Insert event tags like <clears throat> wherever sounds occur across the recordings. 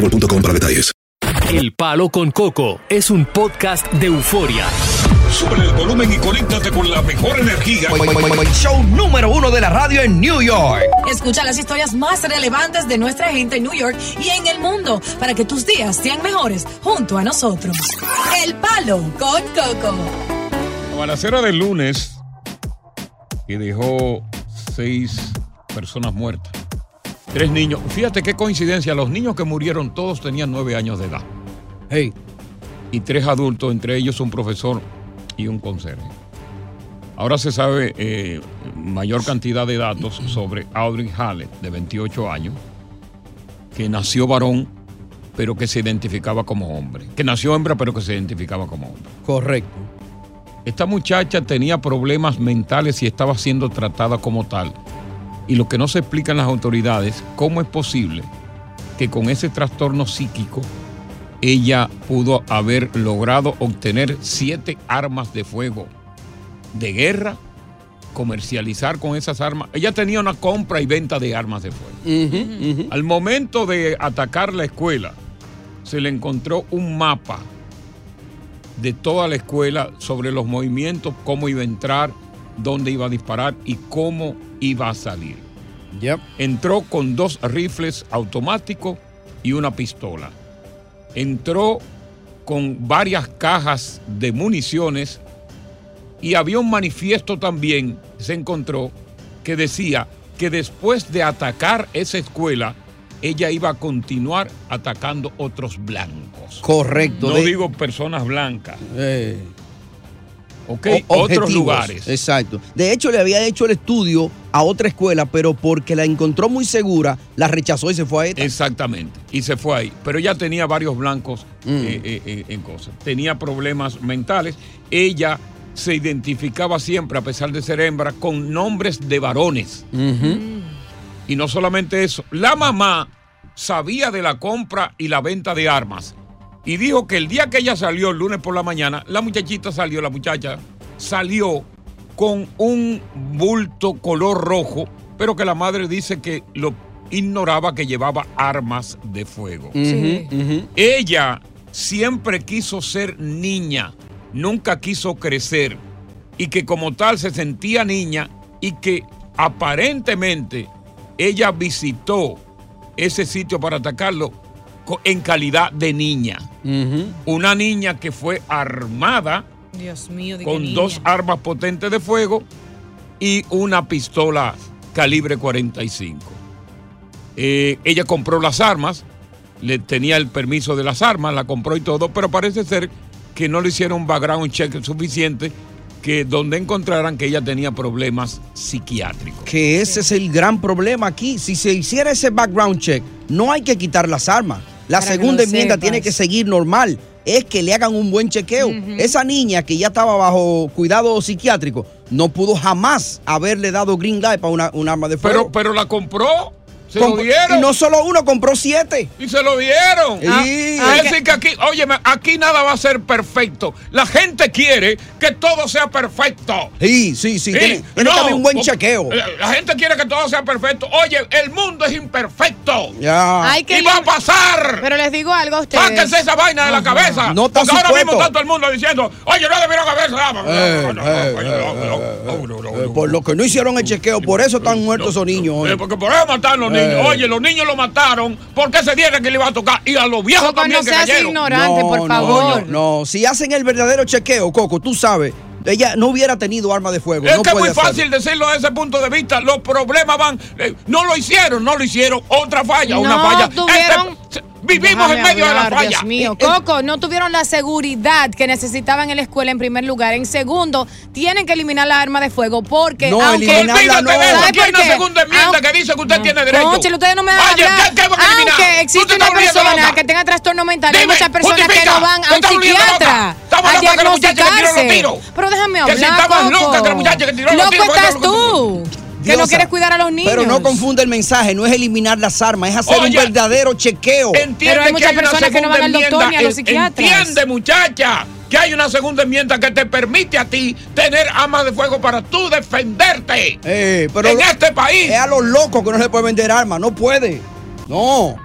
boostmobile.com para detalles. El Palo con Coco es un podcast de euforia. Sube el volumen y conéctate con la mejor energía. Show número uno de la radio en New York. Escucha las historias más relevantes de nuestra gente en New York y en el mundo para que tus días sean mejores junto a nosotros. El Palo con Coco. La balacera del lunes que dejó seis personas muertas. Tres niños. Fíjate qué coincidencia. Los niños que murieron todos tenían nueve años de edad. Hey. Y tres adultos, entre ellos un profesor y un conserje. Ahora se sabe eh, mayor cantidad de datos <clears throat> sobre Audrey Hallett, de 28 años, que nació varón, pero que se identificaba como hombre. Que nació hembra, pero que se identificaba como hombre. Correcto. Esta muchacha tenía problemas mentales y estaba siendo tratada como tal. Y lo que no se explican las autoridades, cómo es posible que con ese trastorno psíquico ella pudo haber logrado obtener siete armas de fuego de guerra, comercializar con esas armas. Ella tenía una compra y venta de armas de fuego. Al momento de atacar la escuela, se le encontró un mapa de toda la escuela sobre los movimientos, cómo iba a entrar, dónde iba a disparar y cómo iba a salir. Yep. Entró con dos rifles automáticos y una pistola. Entró con varias cajas de municiones y había un manifiesto también, se encontró, que decía que después de atacar esa escuela, ella iba a continuar atacando otros blancos. Correcto. No De- digo personas blancas, Eh, ¿ok? o- Otros lugares. Exacto. De hecho, le había hecho el estudio a otra escuela, pero porque la encontró muy segura, la rechazó y se fue a esta. Exactamente. Y se fue ahí. Pero ella tenía varios blancos Mm. eh, eh, eh, en cosas. Tenía problemas mentales. Ella se identificaba siempre, a pesar de ser hembra, con nombres de varones. Y no solamente eso, la mamá sabía de la compra y la venta de armas. Y dijo que el día que ella salió, el lunes por la mañana, la muchachita salió, la muchacha salió con un bulto color rojo, pero que la madre dice que lo ignoraba que llevaba armas de fuego. Ella siempre quiso ser niña, nunca quiso crecer y que como tal se sentía niña y que aparentemente ella visitó ese sitio para atacarlo en calidad de niña. Una niña que fue armada Dios mío, con niña. dos armas potentes de fuego y una pistola calibre 45. Eh, ella compró las armas, le tenía el permiso de las armas, la compró y todo, pero parece ser que no le hicieron un background check suficiente que donde encontraran que ella tenía problemas psiquiátricos. Que ese es el gran problema aquí. Si se hiciera ese background check, no hay que quitar las armas. La Para segunda enmienda sepas. tiene que seguir normal. Es que le hagan un buen chequeo. Esa niña que ya estaba bajo cuidado psiquiátrico no pudo jamás haberle dado green light para una, un arma de fuego. Pero, pero la compró Se lo dieron. Y no solo uno, compró siete. Y se lo dieron. Sí. es decir, que aquí, oye, aquí nada va a ser perfecto. La gente quiere que todo sea perfecto. Sí, sí, sí. Sí, Tiene, tiene no, que haber un buen chequeo. La, la gente quiere que todo sea perfecto. Oye, el mundo es imperfecto. Ya. Hay que y va a pasar. Pero les digo algo a ustedes. Sáquense esa vaina de la cabeza. No está porque ahora mismo está todo el mundo diciendo, oye, no debieron haberse dado. Por lo que no hicieron el chequeo, por eso están muertos esos niños hoy. Eh, porque por eso mataron los niños. Eh. Oye, los niños lo mataron porque se dieron que le iba a tocar. Y a los viejos también que seas ignorante, por no, favor. No, no, si hacen el verdadero chequeo, Coco, tú sabes, ella no hubiera tenido arma de fuego. Es no que es muy fácil decirlo desde ese punto de vista. Los problemas van. eh, no lo hicieron, no lo hicieron. Otra falla, No una falla. tuvieron- Este- vivimos en Déjame medio de la hablar, falla. Dios mío. Eh, eh. Coco, no tuvieron la seguridad que necesitaban en la escuela en primer lugar. En segundo, tienen que eliminar la arma de fuego porque No, aunque Olvídate no. de eso. ¿Sabe Aquí hay una segunda enmienda Aunque- que dice que usted tiene derecho. Cónchale, ustedes no me van a Oye, hablar. ¿qué? Aunque existe te una persona que tenga trastorno mental, hay Dime, muchas personas que justifica. no van a un psiquiatra Estamos a que los diagnosticarse. tiros. Pero déjame Que si hablar, estabas Coco. loca, que la muchacha que tiró los Loco tiros, porque estás tú, que no quieres cuidar a los niños. Pero no confunda el mensaje, no es eliminar las armas, es hacer Oye, un verdadero chequeo. Entiende Pero hay que muchas hay una personas que no van al doctor enmienda. ni a los psiquiatras. Entiende, muchacha, que hay una segunda enmienda que te permite a ti tener armas de fuego para tú defenderte. Eh, pero en este país. Es a los locos que no se puede vender armas, no puede. No,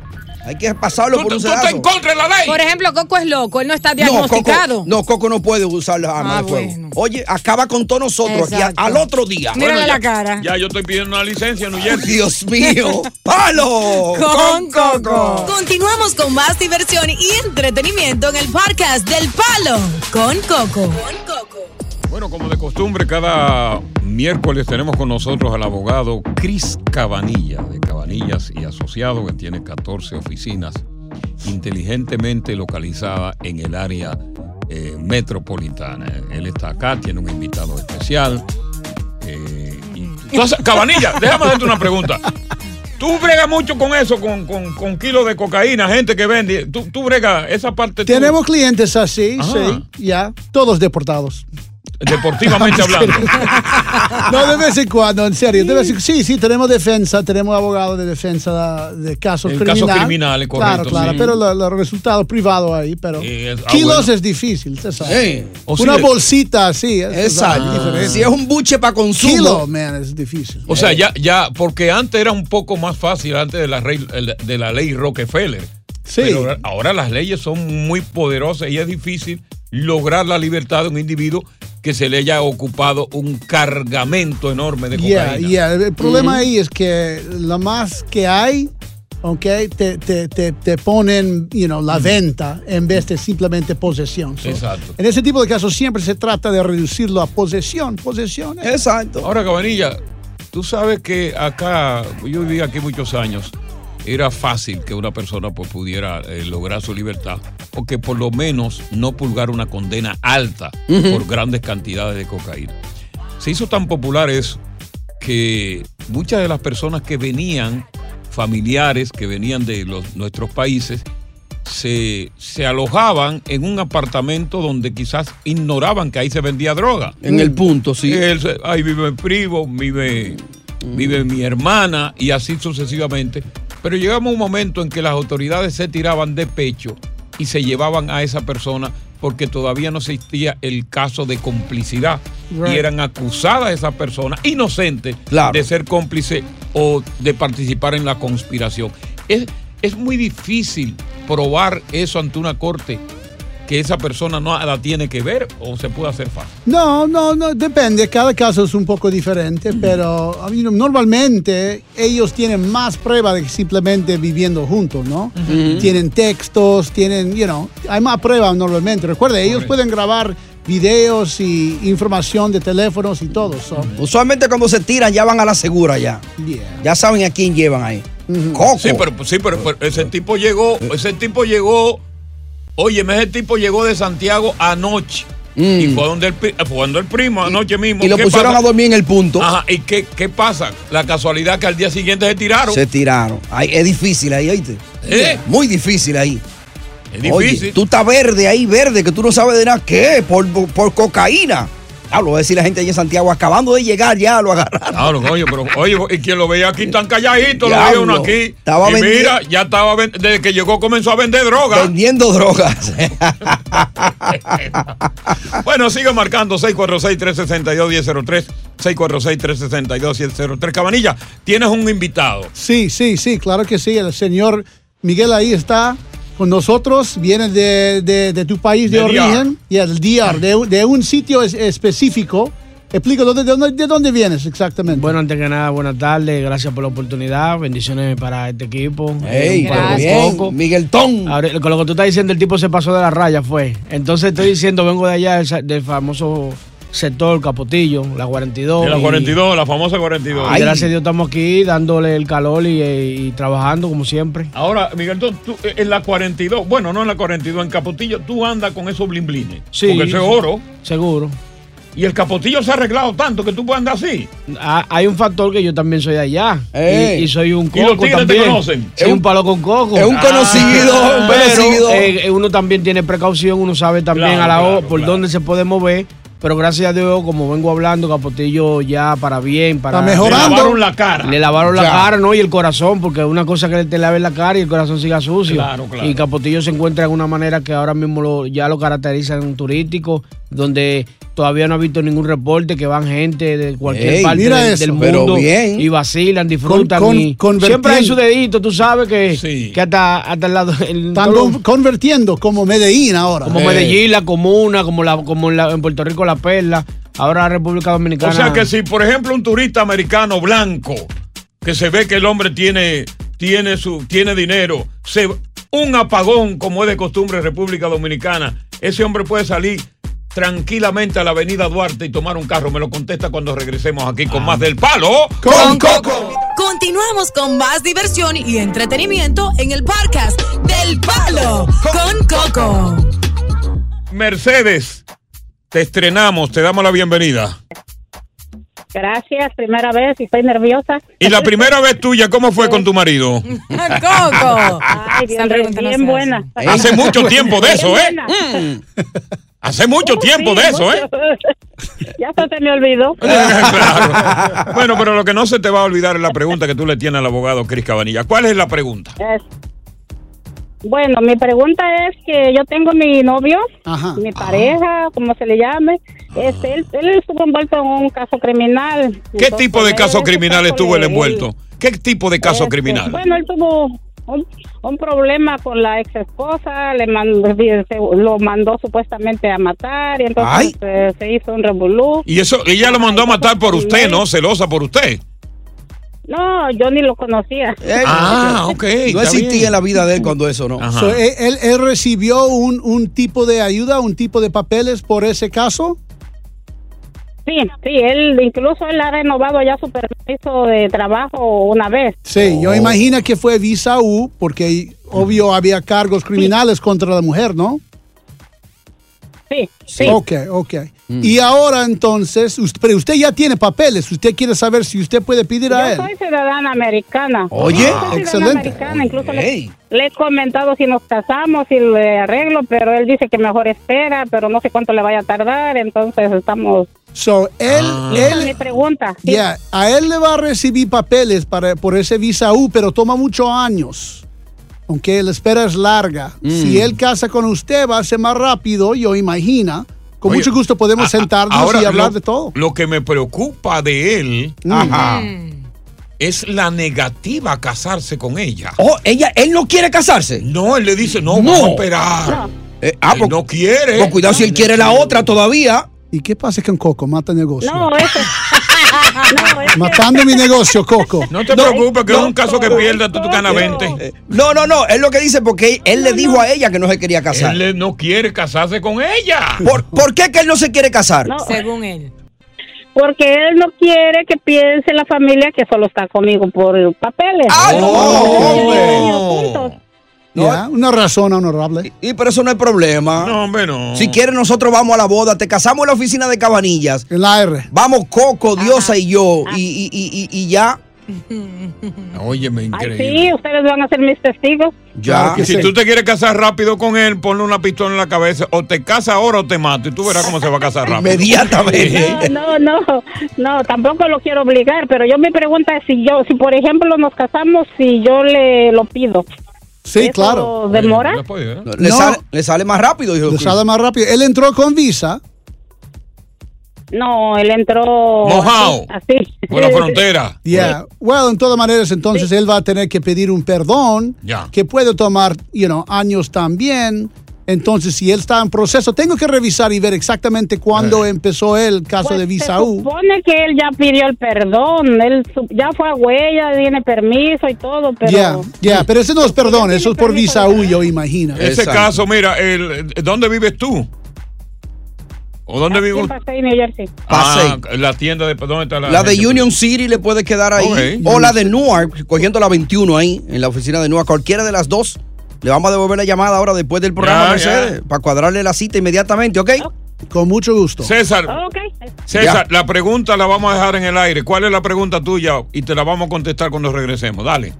hay que pasarlo por un tú estás sedazo. en contra de la ley. Por ejemplo, Coco es loco, él no está No, diagnosticado. Coco, no, Coco no puede usar las armas Ah, de fuego. bueno. Oye, acaba con todos nosotros aquí Exacto. al otro día. Mírale ya, la cara. Ya yo estoy pidiendo una licencia en New Jersey. Dios mío, <laughs> palo Con Coco. Continuamos con más diversión y entretenimiento en el podcast del Palo con Coco. Bueno, como de costumbre, cada miércoles tenemos con nosotros al abogado Cris Cabanilla, de Cabanillas y Asociados, que tiene 14 oficinas inteligentemente localizadas en el área eh, metropolitana. Él está acá, tiene un invitado especial. eh, y- <laughs> Entonces, Cabanilla, déjame hacerte una pregunta. Tú bregas mucho con eso, con, con, con kilos de cocaína, gente que vende. Tú, tú bregas esa parte. tú- Tenemos clientes así, Ajá. sí, ya, todos deportados. Deportivamente <laughs> hablando. No, de vez en cuando, en serio. De vez en- sí, sí, tenemos defensa, tenemos abogados de defensa de casos criminales. casos criminales, correcto, Claro, claro, sí. pero lo- los resultados privados ahí, pero es- ah, kilos bueno. es difícil, usted sabe. Sí. O Una sí, bolsita así, es. Si es un buche para consumo. Kilo, man, es difícil. O sea, ya, ya, porque antes era un poco más fácil, antes de la, rey- de la ley Rockefeller. Sí. Pero ahora las leyes son muy poderosas y es difícil lograr la libertad de un individuo que se le haya ocupado un cargamento enorme de Yeah, cocaína. yeah. El problema ahí es que lo más que hay, ok, te, te, te, te ponen, you know, la venta en vez de simplemente posesión. So, Exacto. En ese tipo de casos siempre se trata de reducirlo a posesión. Posesión. Exacto. Ahora, Cabanilla, tú sabes que acá, yo viví aquí muchos años, era fácil que una persona pues, pudiera eh, lograr su libertad o que por lo menos no pulgar una condena alta por grandes cantidades de cocaína. Se hizo tan popular eso que muchas de las personas que venían, familiares que venían de los, nuestros países, se, se alojaban en un apartamento donde quizás ignoraban que ahí se vendía droga. En el punto, sí. Él se- ahí vive mi primo, vive, vive mi hermana y así sucesivamente. Pero llegamos a un momento en que las autoridades se tiraban de pecho y se llevaban a esa persona porque todavía no existía el caso de complicidad Right. y eran acusadas esas personas inocentes Claro. de ser cómplice o de participar en la conspiración. Es, es muy difícil probar eso ante una corte que esa persona no la tiene que ver o se puede hacer fácil. No, no, no, depende. Cada caso es un poco diferente, pero I mean, normalmente ellos tienen más prueba de que simplemente viviendo juntos, ¿no? Tienen textos, tienen, you know, hay más pruebas normalmente. Recuerda, ellos Correcto. pueden grabar videos y información de teléfonos y todo. so, Usualmente cuando se tiran ya van a la segura ya. yeah. Ya saben a quién llevan ahí. Coco. Sí, pero, sí, pero, pero ese tipo llegó, ese tipo llegó, oye, ese tipo llegó de Santiago anoche. Y fue donde el, pri- fue donde el primo anoche mismo. Mm. Y lo ¿Qué pusieron pasa? a dormir en el punto. Ajá, ¿y qué, qué pasa? La casualidad que al día siguiente se tiraron. Se tiraron. Ay, es difícil ahí, ¿oíste? ¿Eh? Muy difícil ahí. Es Oye, difícil. tú estás verde ahí, verde, que tú no sabes de nada. ¿Qué? Por, por cocaína. Ah, lo va a decir la gente allá en Santiago, acabando de llegar ya, lo agarraron. Claro, oye, pero oye, y quien lo veía aquí tan calladito, lo veía uno aquí. Estaba y vendi- mira, ya estaba, desde que llegó comenzó a vender droga. Vendiendo drogas. <laughs> Bueno, sigue marcando 646-362-1003, 646-362-1003. Cabanilla, tienes un invitado. Sí, sí, sí, claro que sí. El señor Miguel ahí está con nosotros. Viene de, de- de tu país de, origen. Y el DR, de, un- de un sitio es- específico. Explica, ¿de, dónde- de dónde vienes exactamente? Bueno, antes que nada, buenas tardes, gracias por la oportunidad, bendiciones para este equipo. Ey, Un palo con bien. Miguel Ton. Ahora, con lo que tú estás diciendo, el tipo se pasó de la raya, fue. Entonces estoy diciendo, vengo de allá, del famoso sector Capotillo, la 42. De la y- 42, la famosa 42. y gracias a Dios estamos aquí dándole el calor y, y trabajando como siempre. Ahora, Miguel, tú, tú, eh, en la 42, bueno, no en la 42, en Capotillo, tú andas con esos blimblines. Sí, Porque eso es sí. oro. Seguro. Y el Capotillo se ha arreglado tanto que tú puedes andar así. Ah, hay un factor que yo también soy de allá. Ey. Y, y soy un ¿Y los coco tigres te conocen? Soy un palo con coco. Es un conocido, un Pero conocido. eh, uno también tiene precaución, uno sabe también Claro, a la claro, por claro. dónde se puede mover. Pero gracias a Dios, como vengo hablando, Capotillo ya para bien, para. Está Le mejorando. lavaron la cara. Le lavaron la Ya. cara, ¿no? Y el corazón, porque una cosa que te lave la cara y el corazón siga sucio. Claro, claro. Y Capotillo se encuentra en una manera que ahora mismo lo- ya lo caracterizan turístico, donde todavía no ha visto ningún reporte que van gente de cualquier Ey, parte del, eso, del pero mundo bien. y vacilan, disfrutan. Con- con- y convertir- siempre hay su dedito, tú sabes que, Sí. que hasta, hasta el lado. el- Están todo- con- convirtiendo como Medellín ahora. como Eh. Medellín, la comuna, como la, como en, la- en Puerto Rico la perla, ahora la República Dominicana. O sea que si, por ejemplo, un turista americano blanco, que se ve que el hombre tiene, tiene, su, tiene dinero, se, un apagón como es de costumbre en República Dominicana, ese hombre puede salir tranquilamente a la avenida Duarte y tomar un carro. Me lo contesta cuando regresemos aquí con más del palo. Con Coco. Continuamos con más diversión y entretenimiento en el podcast del Palo con Coco. Mercedes, te estrenamos, te damos la bienvenida. Gracias, primera vez y estoy nerviosa. Y la primera vez tuya, ¿cómo fue con tu marido? <laughs> Coco. Ay, bien, no bien buena. Hace mucho <laughs> tiempo de eso, ¿eh? Bien buena. Hace mucho Uh, tiempo sí, de eso, ¿eh? <laughs> ya se me olvidó. <laughs> Claro. Bueno, pero lo que no se te va a olvidar es la pregunta que tú le tienes al abogado Cris Cabanilla. ¿Cuál es la pregunta? Es- Bueno, mi pregunta es que yo tengo mi novio, Ajá. mi pareja, como se le llame. Este, él, él estuvo envuelto en un caso criminal. ¿Qué Entonces, tipo de caso criminal estuvo él envuelto? ¿Qué tipo de caso Este, criminal? Bueno, él tuvo un, un problema con la ex esposa, le mandó, se- lo mandó supuestamente a matar y entonces Ay. se hizo un revolú. Y eso, ella lo mandó a matar por usted, ¿no? Celosa por usted. No, yo ni lo conocía. Eh, Ah, ok. No existía bien. en la vida de él cuando eso, ¿no? So, él, él- él recibió un, un tipo de ayuda, un tipo de papeles por ese caso. Sí, sí, él incluso él ha renovado ya su permiso de trabajo una vez. Sí, Oh. yo imagino que fue visa U, porque obvio había cargos criminales contra la mujer, ¿no? Sí, sí. Ok, ok. Mm. Y ahora entonces, usted, pero usted ya tiene papeles, usted quiere saber si usted puede pedir a Yo él. soy ciudadana americana. Oye, Yo soy ciudadana excelente. americana, incluso le he comentado si nos casamos, si le arreglo, pero él dice que mejor espera, pero no sé cuánto le vaya a tardar, entonces estamos... So, él, Esa es mi él, pregunta. sí. yeah, a él le va a recibir papeles para, por ese visa U, pero toma muchos años. Aunque la espera es larga. Mm. Si él casa con usted, va a ser más rápido, yo imagino. Con Oye, mucho gusto podemos a- sentarnos ahora y hablar lo- de todo. Lo que me preocupa de él Ajá. es la negativa a casarse con ella. Oh, ella, él no quiere casarse. No, él le dice, no, No. vamos a esperar. Eh, ah, Él pues, no quiere. pues cuidado si él quiere la otra todavía. ¿Y qué pasa con Coco? Mata negocio. No, eso... <laughs> no, es que- Matando mi negocio, Coco. No te No, preocupes, que es un caso que no, pierdas, tú, tú ganas no. 20. No, no, no. Es lo que dice porque él le dijo a ella que no se quería casar. Él no quiere casarse con ella. ¿Por, por qué que él no se quiere casar? no, Según él. porque él no quiere que piense la familia que solo está conmigo por papeles. ¡Ay, no. No. Ya, Una razón honorable. Y pero eso no es problema. No, hombre, no. Si quieres, nosotros vamos a la boda, te casamos en la oficina de Cabanillas. En la R. Vamos Coco, Diosa y yo. Y, y- y- y- y ya. <laughs> Óyeme, Ay, increíble. sí, ustedes van a ser mis testigos. Ya. Y si tú te quieres casar rápido con él, ponle una pistola en la cabeza. O te casa ahora o te mato. Y tú verás cómo se va a casar rápido. Inmediatamente. <laughs> No, no, no, no, tampoco lo quiero obligar, pero yo mi pregunta es si yo, si por ejemplo nos casamos, si yo le lo pido. Sí, ¿Eso claro. demora? Le, No. sale, le sale más rápido, dijo Le sale más rápido. Él entró con visa. No, él entró Mojao. así. Por la frontera. <laughs> Yeah. Bueno, en todas maneras, entonces él va a tener que pedir un perdón Ya. que puede tomar, you know, años también. Entonces, si él está en proceso, tengo que revisar y ver exactamente cuándo empezó el caso Pues de Se visa U. supone que él ya pidió el perdón, él su- ya fue a huella, tiene permiso y todo, pero Ya, ya, pero ese no es perdón, eso es por visa U, yo imagino. Ese caso, mira, el, ¿dónde vives tú? ¿O dónde vive en? Pasay, New Jersey. Ah, la tienda de. ¿Dónde está la.? La de? Union City le puede quedar ahí. O la de Newark, cogiendo la 21 ahí, en la oficina de Newark. Cualquiera de las dos. Le vamos a devolver la llamada ahora después del programa, Ya, Mercedes, para cuadrarle la cita inmediatamente, ¿ok? Con mucho gusto. César, Ok. César, la pregunta la vamos a dejar en el aire. ¿Cuál es la pregunta tuya? Y te la vamos a contestar cuando regresemos. Dale.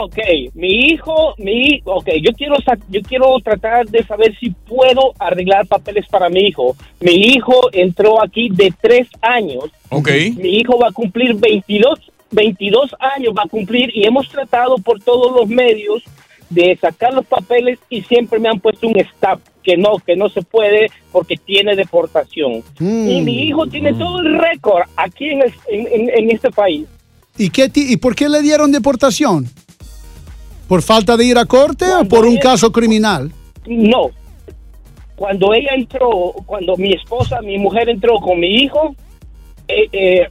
Ok, mi hijo, mi hijo, ok, yo quiero, yo quiero tratar de saber si puedo arreglar papeles para mi hijo. Mi hijo entró aquí de tres años. Ok. Mi hijo va a cumplir 22, 22 años, va a cumplir y hemos tratado por todos los medios de sacar los papeles y siempre me han puesto un stop que no, que no se puede porque tiene deportación. Mm. Y mi hijo tiene todo el récord aquí en, el- en- este país. ¿Y, qué ¿Y por qué le dieron deportación? ¿Por falta de ir a corte o por un caso criminal? No. Cuando ella entró, cuando mi esposa, mi mujer entró con mi hijo, eh, eh,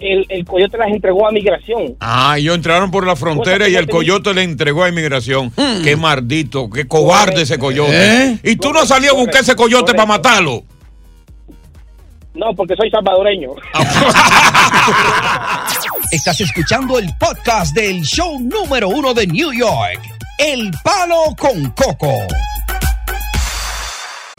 el, el coyote las entregó a migración. Ah, ellos entraron por la frontera y el coyote le entregó a inmigración. Qué maldito, qué cobarde ese coyote. ¿Eh? Y tú no salías a buscar ese coyote para matarlo. No, porque soy salvadoreño. <laughs> Estás escuchando el podcast del show número uno de New York, El Palo con Coco.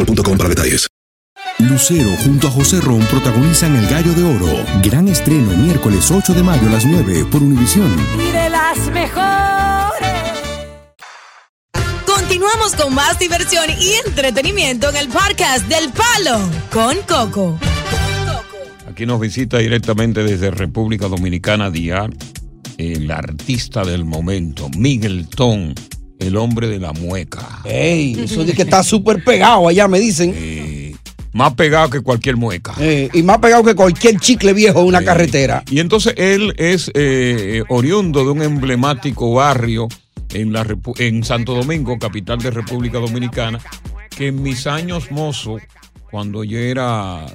boostmobile.com para detalles. Lucero junto a José Ron protagonizan El Gallo de Oro. Gran estreno miércoles 8 de mayo a las 9 por Univisión. Y de las mejores. Continuamos con más diversión y entretenimiento en el podcast del Palo con Coco. Aquí nos visita directamente desde República Dominicana Diar, el artista del momento, Miguel Ton, el hombre de la mueca. Ey, eso de que está súper pegado allá, me dicen. Más pegado que cualquier mueca. Eh, y más pegado que cualquier chicle viejo en una carretera. Y entonces él es eh, oriundo de un emblemático barrio en, la, en Santo Domingo, capital de República Dominicana, que en mis años mozo, cuando yo era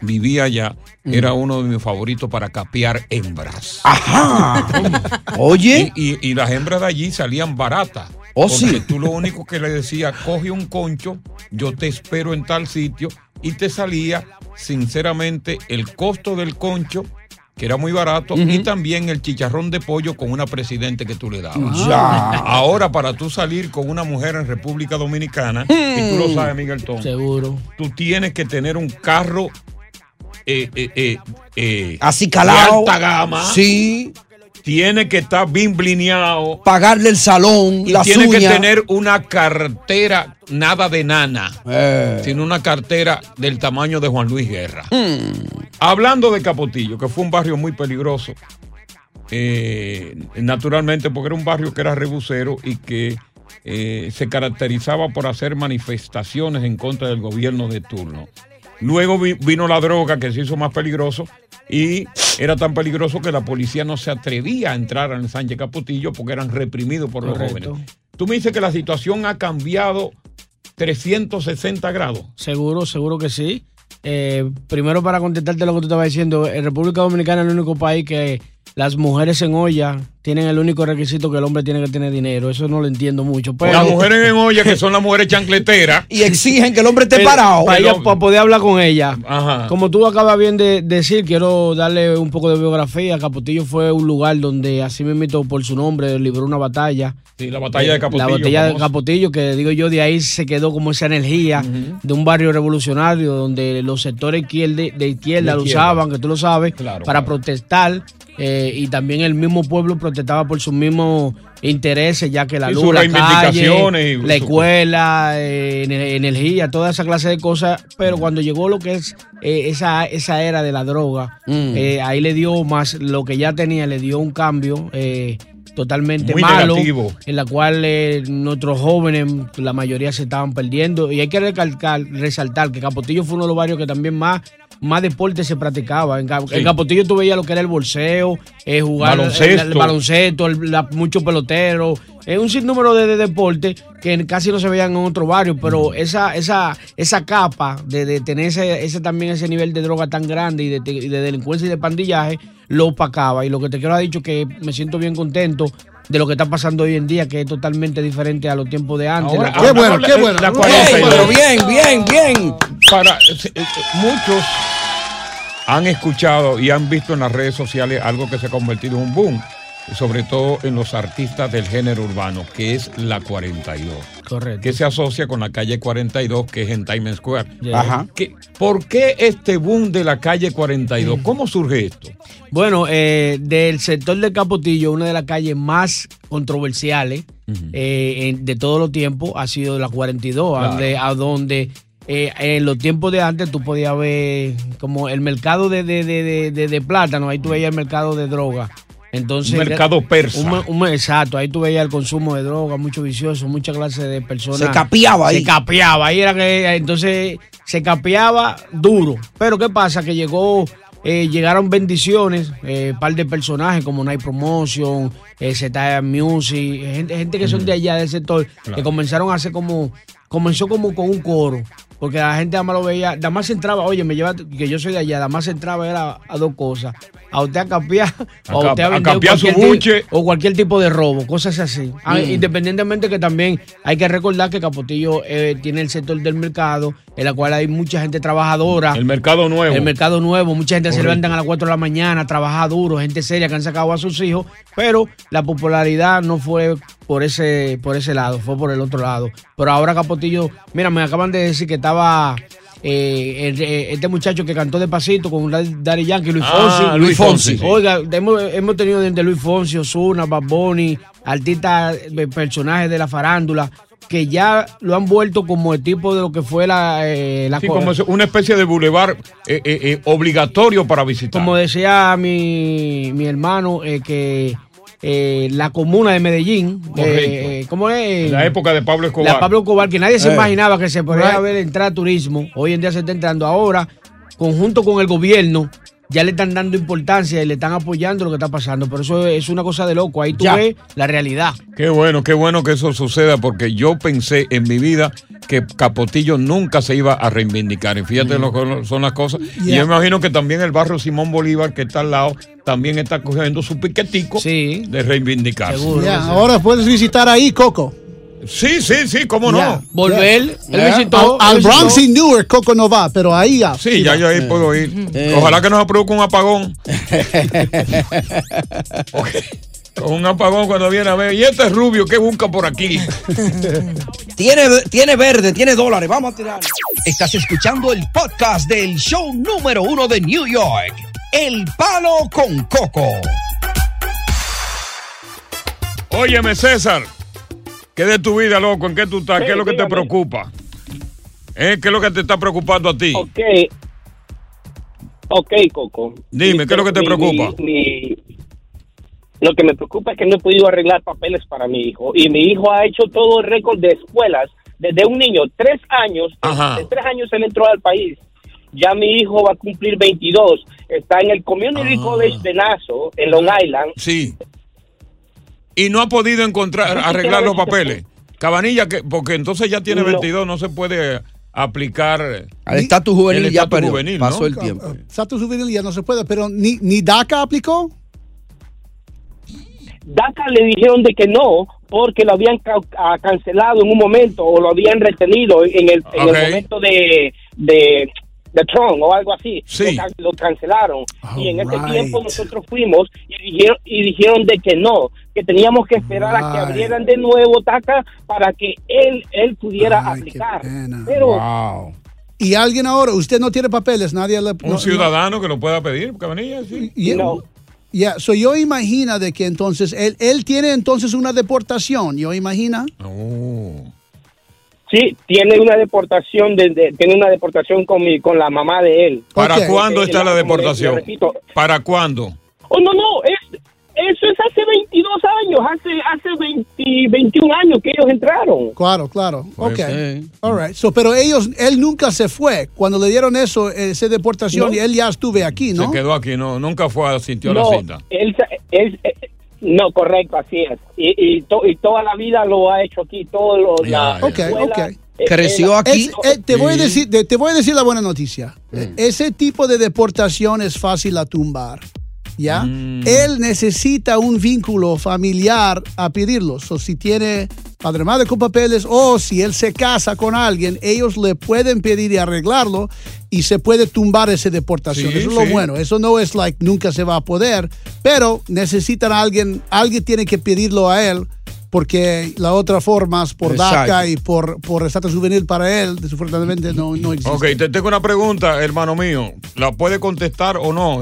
vivía allá, Mm. era uno de mis favoritos para capear hembras. Ajá. <laughs> Oye. Y, y- y las hembras de allí salían baratas. Oh, porque sí. tú lo único que le decías, coge un concho, yo te espero en tal sitio, y te salía, sinceramente, el costo del concho, que era muy barato, y también el chicharrón de pollo con una presidente que tú le dabas. Ya. Ahora, para tú salir con una mujer en República Dominicana, y tú lo sabes, Miguel Tom. Seguro. Tú tienes que tener un carro eh, eh, eh, Así de calado. alta gama. Sí. Tiene que estar bien blineado. Pagarle el salón, Y las tiene que tener una cartera nada de nana, Eh. sino una cartera del tamaño de Juan Luis Guerra. Hmm. Hablando de Capotillo, que fue un barrio muy peligroso, eh, naturalmente porque era un barrio que era rebusero y que eh, se caracterizaba por hacer manifestaciones en contra del gobierno de turno. Luego vi- vino la droga que se hizo más peligroso y era tan peligroso que la policía no se atrevía a entrar en Sánchez Capotillo porque eran reprimidos por los jóvenes. Tú me dices que la situación ha cambiado 360 grados. Seguro, seguro que sí. eh, primero para contestarte lo que tú estabas diciendo, en República Dominicana es el único país que las mujeres en olla tienen el único requisito que el hombre tiene que tener dinero. Eso no lo entiendo mucho. Pero, Las mujeres en olla, que son las mujeres chancleteras. <laughs> Y exigen que el hombre esté Eh, parado. Para, ella- para poder hablar con ella. Ajá. Como tú acabas bien de decir, quiero darle un poco de biografía. Capotillo fue un lugar donde, así mismo por su nombre, libró una batalla. Sí, la batalla de Capotillo. La batalla de. Capotillo, que digo yo, de ahí se quedó como esa energía de un barrio revolucionario donde los sectores izquierda, de izquierda De lo usaban, que tú lo sabes, para protestar. eh, y también el mismo pueblo protestaba por sus mismos intereses, ya que la Sí, luz, la calle, la escuela, eh, ener- energía, toda esa clase de cosas. Pero cuando llegó lo que es eh, esa, esa era de la droga, Mm. eh, ahí le dio más, lo que ya tenía, le dio un cambio. eh, totalmente Muy malo negativo. en la cual eh, nuestros jóvenes, la mayoría se estaban perdiendo. Y hay que recalcar, resaltar que Capotillo fue uno de los barrios que también más, más deporte se practicaba. En, Sí. en Capotillo tú veías lo que era el bolseo, eh, jugar Baloncesto. el, el baloncesto, el- la- muchos peloteros, eh, un sinnúmero de, de deportes que casi no se veían en otro barrio, pero esa, esa, esa capa de, de tener ese, ese también ese nivel de droga tan grande y de, delincuencia y de pandillaje, lo opacaba. Y lo que te quiero ha dicho que me siento bien contento de lo que está pasando hoy en día, que es totalmente diferente a los tiempos de antes. Ahora, La- Qué bueno, qué bueno. la 42. pero bien, bien, bien. Para, eh, eh, muchos han escuchado y han visto en las redes sociales algo que se ha convertido en un boom, sobre todo en los artistas del género urbano, que es la 42. Correcto. Que se asocia con la calle 42, que es en Times Square. Yeah. Ajá. ¿Qué- ¿Por qué este boom de la calle 42? ¿Cómo surge esto? Bueno, eh, del sector de Capotillo, una de las calles más controversiales eh, de todos los tiempos ha sido la 42, Claro. a donde eh, en los tiempos de antes tú podías ver como el mercado de, de, de, de, de- de plátano, ahí tú veías el mercado de droga. Entonces, Un mercado persa. un- un- exacto, ahí tú veías el consumo de droga, mucho vicioso, mucha clase de personas. Se capeaba ahí. Se capeaba, ahí era que entonces se capeaba duro. Pero ¿qué pasa? Que llegó, eh, llegaron bendiciones, eh, par de personajes como Night Promotion, eh, ZM Music, gente, gente que son de allá del sector, Claro. que comenzaron a hacer como, comenzó como con un coro. Porque la gente además lo veía, nada más entraba, oye, me lleva, que yo soy de allá, nada más entraba era a dos cosas. A usted a cambiar, A o a usted a cambiar su buche. o cualquier tipo de robo, cosas así. Ah, Mm. Independientemente que también hay que recordar que Capotillo eh, tiene el sector del mercado, en la cual hay mucha gente trabajadora. El mercado nuevo. El mercado nuevo, mucha gente se levantan a las 4 de la mañana, trabaja duro, gente seria que han sacado a sus hijos, pero la popularidad no fue por ese, por ese lado, fue por el otro lado. Pero ahora Capotillo, mira, me acaban de decir que estaba eh, el- eh, este muchacho que cantó despacito con Daddy Yankee, Luis Ah, Fonsi. Luis Fonsi. Oiga, hemos, hemos tenido desde Luis Fonsi, Osuna, Bad Bunny, artistas, eh, personajes de la farándula, que ya lo han vuelto como el tipo de lo que fue la, eh, la Sí, co- como una especie de bulevar eh, eh, eh, obligatorio para visitar. como decía mi, mi hermano, eh, que eh, la comuna de Medellín, eh, eh, ¿cómo es? La época de Pablo Escobar. La Pablo Escobar, que nadie se Eh. imaginaba que se podía Right. haber entrado a turismo. Hoy en día se está entrando. Ahora, conjunto con el gobierno, ya le están dando importancia y le están apoyando lo que está pasando. Pero eso es una cosa de loco. Ahí tú Ya. ves la realidad. Qué bueno, qué bueno que eso suceda porque yo pensé en mi vida que Capotillo nunca se iba a reivindicar. Y fíjate lo que son las cosas. Y yo me imagino que también el barrio Simón Bolívar, que está al lado, también está cogiendo su piquetico de reivindicarse. Ya, ahora puedes visitar ahí, Coco. Sí, sí, sí, cómo no. Volver, él Ya. visitó. Al, al él. Bronx y Newark, Coco no va, pero ahí ya. Sí, ya yo ahí puedo ir. Eh. Ojalá que no se produzca un apagón. <laughs> Ok. Con un apagón cuando viene a ver. Y este rubio, ¿qué busca por aquí? <laughs> Tiene, tiene verde, tiene dólares. Vamos a tirar. Estás escuchando el podcast del show número uno de New York. El Palo con Coco. Óyeme, César. ¿Qué de tu vida, loco? ¿En qué tú estás? Sí, ¿Qué es lo que te preocupa? ¿Eh? ¿Qué es lo que te está preocupando a ti? Ok. Ok, Coco. Dime, ¿qué es lo que te Mi- preocupa? mi- mi- lo que me preocupa es que no he podido arreglar papeles para mi hijo. Y mi hijo ha hecho todo el récord de escuelas desde un niño, tres años. Ajá. De tres años él entró al país. Ya mi hijo va a cumplir 22. Está en el Community College de Nassau, en Long Island. Sí. Y no ha podido encontrar, arreglar los papeles. Cabanilla, que, porque entonces ya tiene No. 22, no se puede aplicar Al estatus juvenil el ya estatus perdió. juvenil, Pasó ¿no? el tiempo. Estatus juvenil ya no se puede, pero ni, ni DACA aplicó. DACA le dijeron de que no, porque lo habían ca- ah, cancelado en un momento o lo habían retenido en el, en el momento de, de, de Trump o algo así. Sí. Lo, lo cancelaron. y en ese Alright. tiempo nosotros fuimos y dijeron, y dijeron de que no, que teníamos que esperar a que Right. abrieran de nuevo DACA para que él, él pudiera Ay, aplicar. Pero Wow. Y alguien ahora, usted no tiene papeles, nadie le... Un no- ciudadano que lo pueda pedir, venía, sí. no- Yeah. No. Yeah, so yo imagino de que entonces él, él tiene entonces una deportación, yo imagino. Oh. Sí, tiene una deportación, de, de- tiene una deportación con, mi, con la mamá de él. ¿Para Ok. cuándo está la deportación? repito, ¿Para cuándo? Oh, no, no, es, eso es hace 22 años, hace, hace 20, 21 años que ellos entraron. Claro, claro. Pues Ok. sí. All right. So, pero ellos, él nunca se fue. Cuando le dieron eso, esa deportación, No. y él ya estuve aquí, ¿no? Se quedó aquí, no, nunca fue a sintió No, la cinta. él, se- él- eh, no, correcto, así es. Y, y, to- y toda la vida lo ha hecho aquí, todo lo, Ya, la ya. Ok, escuela, ok. eh, Creció eh, aquí. Es- eh, te, voy a decir, te, te voy a decir la buena noticia. Eh, Ese tipo de deportación es fácil a tumbar. ¿Ya? Mm. Él necesita un vínculo familiar a pedirlo. So, si tiene padre madre con papeles o si él se casa con alguien, ellos le pueden pedir y arreglarlo y se puede tumbar esa deportación. Sí, Eso es lo sí. bueno. Eso no es like nunca se va a poder, pero necesitan a alguien, alguien tiene que pedirlo a él porque la otra forma es por Exacto. DACA y por, por estatus juvenil para él, desafortunadamente no, no existe. Ok, te tengo una pregunta, hermano mío. ¿La puede contestar o no?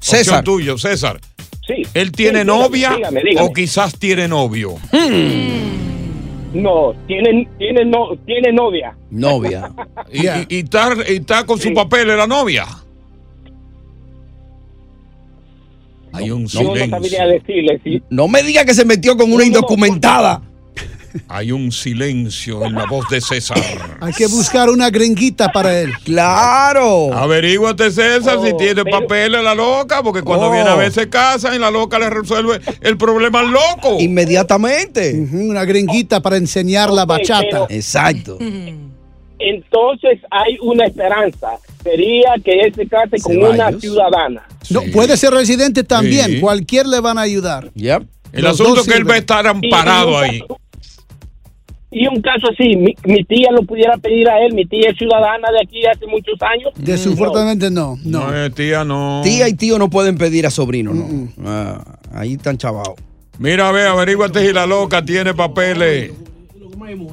César. tuyo, César. sí. ¿Él tiene Sí, novia dígame, dígame. o quizás tiene novio? No, tiene, tiene, no, tiene novia. Novia. <laughs> Y, Yeah. y- y está, y está con su papel de la novia. Hay un no silencio. decirle si No me diga que se metió con una No, no, indocumentada. Hay un silencio en la voz de César. Hay que buscar una gringuita para él. Claro. Averíguate, César, si Oh, tiene pero- papeles la loca, porque cuando Oh. viene a ver se casan y la loca le resuelve el problema al loco. Inmediatamente. Una gringuita para enseñar la bachata. pero- Exacto. entonces hay una esperanza. Sería que él se case con Ceballos. una ciudadana. No, Sí. puede ser residente también. Sí. Cualquier le van a ayudar. Yep. El Los asunto es que él va a estar amparado ahí. Y un caso así, mi, mi tía lo pudiera pedir a él, mi tía es ciudadana de aquí hace muchos años. Desafortunadamente no. No. No, eh, tía, no. Tía y tío no pueden pedir a sobrino, ¿no? Ah, ahí están chavados. Mira, ve, averíguate si la loca tiene papeles.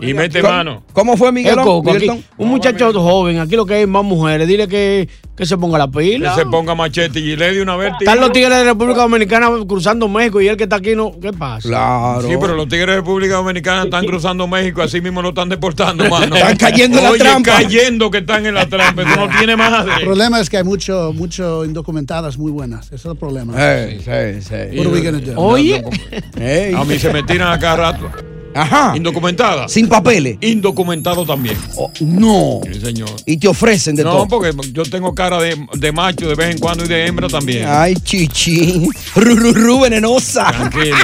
Y mete mano. ¿Cómo fue, Miguel? Coco, aquí, un muchacho joven, aquí lo que hay más mujeres, dile que, que se ponga la Que pila. se ponga machete y le de una vez. Están los tigres de República Dominicana cruzando México y él que está aquí no. ¿Qué pasa? Claro. Sí, pero los tigres de República Dominicana están cruzando México, así mismo lo están deportando, mano. <laughs> Están cayendo en la Oye, trampa. cayendo que están en la trampa. Eso no tiene El madre. problema es que hay mucho, mucho indocumentadas muy buenas. Ese es el problema. Sí, sí. What are we gonna do? Oye. A mí se me tiran a cada rato. Ajá. Indocumentadas. Sin papeles. Indocumentado también. Oh, no. Sí, señor. Y te ofrecen de No, todo. porque yo tengo cara de, de macho de vez en cuando y de hembra también. Ay, chichi. Ru, ru, ru, venenosa. Tranquilo.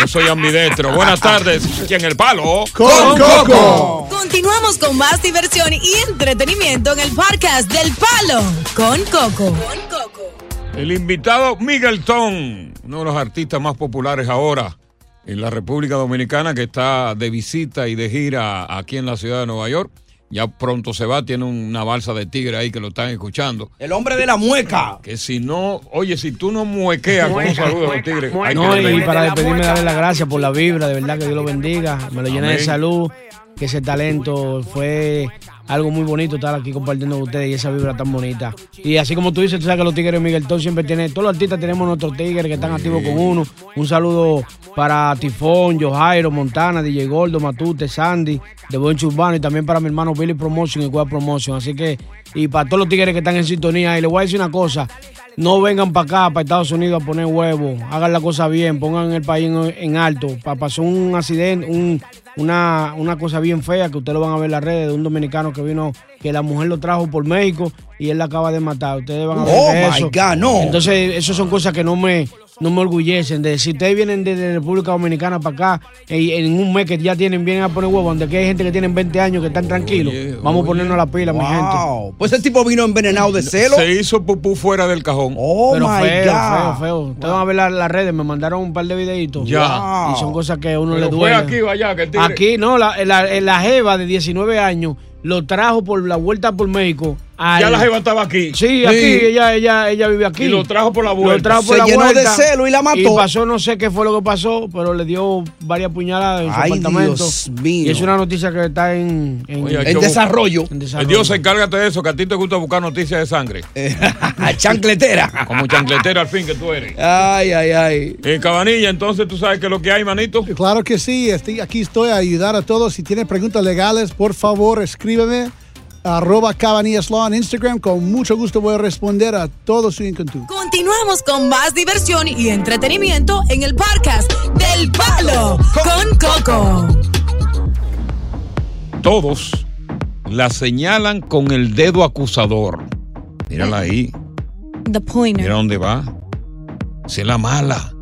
Yo soy ambidestro. Buenas tardes. Aquí en el palo. ¡Con Coco! Continuamos con más diversión y entretenimiento en el podcast del Palo con Coco. El invitado Miguel Ton, uno de los artistas más populares ahora en la República Dominicana, que está de visita y de gira aquí en la ciudad de Nueva York. Ya pronto se va, tiene una balsa de tigre ahí que lo están escuchando. El hombre de la mueca. Que si no, oye, si tú no muequeas con un saludo a los tigres, hay no, que y para despedirme, darle las gracias por la vibra, de verdad que Dios lo bendiga, me lo llene de salud, que ese talento fue algo muy bonito estar aquí compartiendo con ustedes y esa vibra tan bonita. Y así como tú dices, tú sabes que los tigres Miguel Ton siempre tiene, todos los artistas tenemos nuestros tigres que están activos con uno. Un saludo para Tifón, Jojairo, Montana, DJ Gordo, Matute, Sandy, de Buen Urbano y también para mi hermano Billy Promotion y Cueva Promotion. Así que, y para todos los tigres que están en sintonía, y les voy a decir una cosa, no vengan para acá, para Estados Unidos a poner huevos, hagan la cosa bien, pongan el país en, alto. Pa- pasó un accidente, un- una, una cosa bien fea que ustedes lo van a ver en las redes de un dominicano que vino, que la mujer lo trajo por México y él la acaba de matar. Ustedes van a ver Oh, eso. my God, no. Entonces, esas son cosas que no me, no me orgullecen. De, si ustedes vienen desde República Dominicana para acá, y en un mes que ya tienen bien a poner huevo, donde aquí hay gente que tienen 20 años que están tranquilos, vamos a ponernos la pila, mi gente. Wow. Pues el tipo vino envenenado de celo. Se hizo pupú fuera del cajón. Oh Pero my feo, God. feo, feo. Ustedes van a ver la- las redes, me mandaron un par de videitos. Ya. Y son cosas que a uno Pero le fue duele. aquí o allá que el Aquí, no, la, la, la Jeva de 19 años lo trajo por la vuelta por México. Al- Ya la jeva estaba aquí. Sí, aquí, ella, ella, ella vive aquí. Y lo trajo por la vuelta. Lo trajo por Se la llenó de celo y la mató. Y pasó, no sé qué fue lo que pasó, pero le dio varias puñaladas en su Ay, apartamento. Dios mío. Y es una noticia que está en, en, Oye, hay En que desarrollo. en Eh, desarrollo. Dios, encárgate de eso, que a ti te gusta buscar noticias de sangre. <laughs> Chancletera. Como chancletera al fin que tú eres. Ay, ay, ay. En Cabanilla, entonces tú sabes qué es lo que hay, manito. Claro que sí, estoy, aquí estoy a ayudar a todos. Si tienen preguntas legales, por favor, escríbeme. Arroba Cabanillas Law en Instagram. Con mucho gusto voy a responder a todo su inquietud. Continuamos con más diversión y entretenimiento en el podcast del Palo con Coco. Todos la señalan con el dedo acusador. Mírala ahí. The pointer. Mira dónde va. Sé la mala.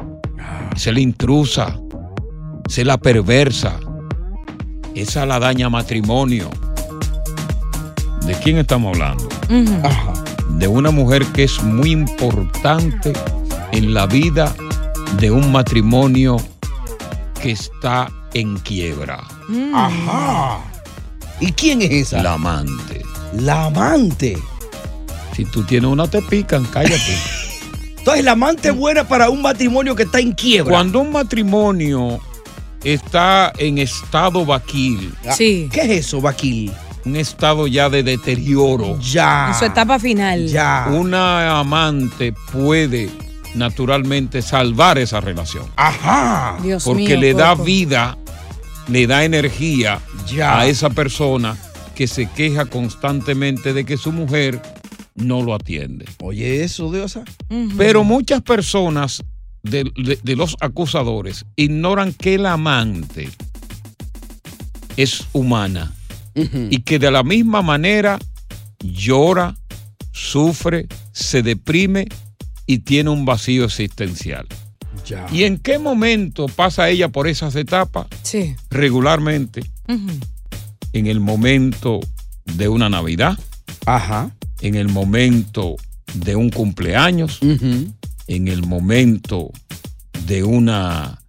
Sé la intrusa. Sé la perversa. Esa la daña matrimonio. ¿De quién estamos hablando? De una mujer que es muy importante en la vida de un matrimonio que está en quiebra. Ajá. ¿Y quién es esa? La amante. La amante. Si tú tienes una, te pican, cállate. <laughs> Entonces, la amante es buena para un matrimonio que está en quiebra. Cuando un matrimonio está en estado vaquil, Ah, ¿Qué es eso, Vaquil? Un estado ya de deterioro, Ya. En su etapa final. Ya. una amante puede naturalmente salvar esa relación. Ajá. Dios Porque mío, le da vida, le da energía Ya. a esa persona que se queja constantemente de que su mujer no lo atiende. Oye, eso, Diosa. Pero muchas personas de, de- de los acusadores ignoran que la amante es humana y que de la misma manera llora, sufre, se deprime y tiene un vacío existencial. Ya. ¿Y en qué momento pasa ella por esas etapas? Sí. Regularmente en el momento de una Navidad, Ajá. en el momento de un cumpleaños, en el momento de una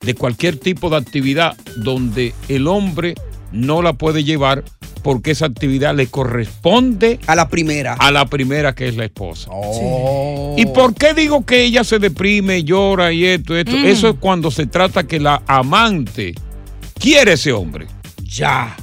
de cualquier tipo de actividad donde el hombre no la puede llevar porque esa actividad le corresponde A la primera. a la primera que es la esposa. Oh. ¿Y por qué digo que ella se deprime, llora y esto, esto? Mm. Eso es cuando se trata que la amante quiere ese hombre. Ya.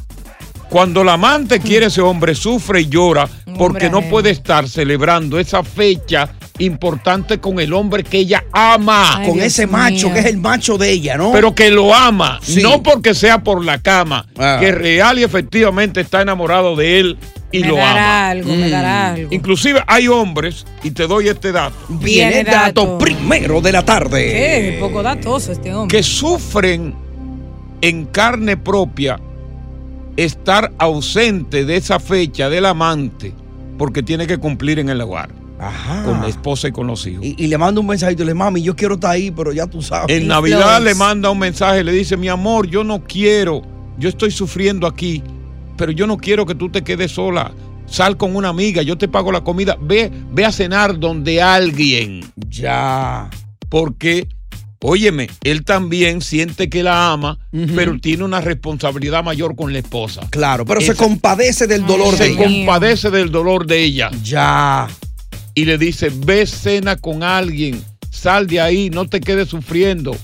Cuando la amante quiere ese hombre, sufre y llora porque no puede estar celebrando esa fecha importante con el hombre que ella ama. Ay, Con Dios ese macho que es el macho de ella, ¿no? pero que lo ama, Sí. no porque sea por la cama, Ah. que real y efectivamente está enamorado de él y me lo dará ama. algo, me dará algo. Inclusive hay hombres, y te doy este dato, Viene el dato dato. primero de la tarde. ¿Qué? Poco datoso este hombre. que sufren en carne propia estar ausente de esa fecha del amante porque tiene que cumplir en el hogar Ajá. con la esposa y con los hijos. Y, y le manda un mensajito y le mami, yo quiero estar ahí, pero ya tú sabes. En Navidad le manda un mensaje, le dice, mi amor, yo no quiero, yo estoy sufriendo aquí, pero yo no quiero que tú te quedes sola. Sal con una amiga, yo te pago la comida, ve, ve a cenar donde alguien. Ya. Porque, óyeme, él también siente que la ama, pero tiene una responsabilidad mayor con la esposa. Claro, pero se compadece del dolor de Se ella. compadece del dolor de ella Ya. Y le dice, ve cena con alguien, sal de ahí, no te quedes sufriendo,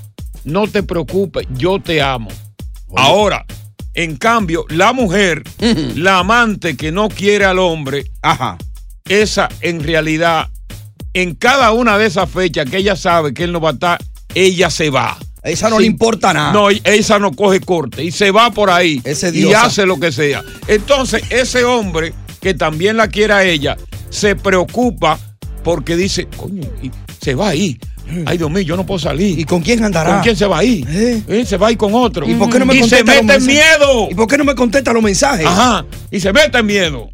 no te preocupes, yo te amo. Ahora, en cambio, la mujer, <laughs> la amante que no quiere al hombre, Ajá. esa en realidad, en cada una de esas fechas que ella sabe que él no va a estar, ella se va. Esa no Sí. le importa nada. No, esa no coge corte y se va por ahí Ese y hace lo que sea. Entonces, ese hombre que también la quiere a ella, se preocupa porque dice, coño, y se va ahí. Ay, Dios mío, yo no puedo salir. ¿Y con quién andará? ¿Con quién se va ahí? ¿Eh? Eh, Se va ahí con otro. ¿Y por qué no me y se contesta los mete en mensajes? miedo. ¿Y por qué no me contesta los mensajes? Ajá. Y se mete en miedo.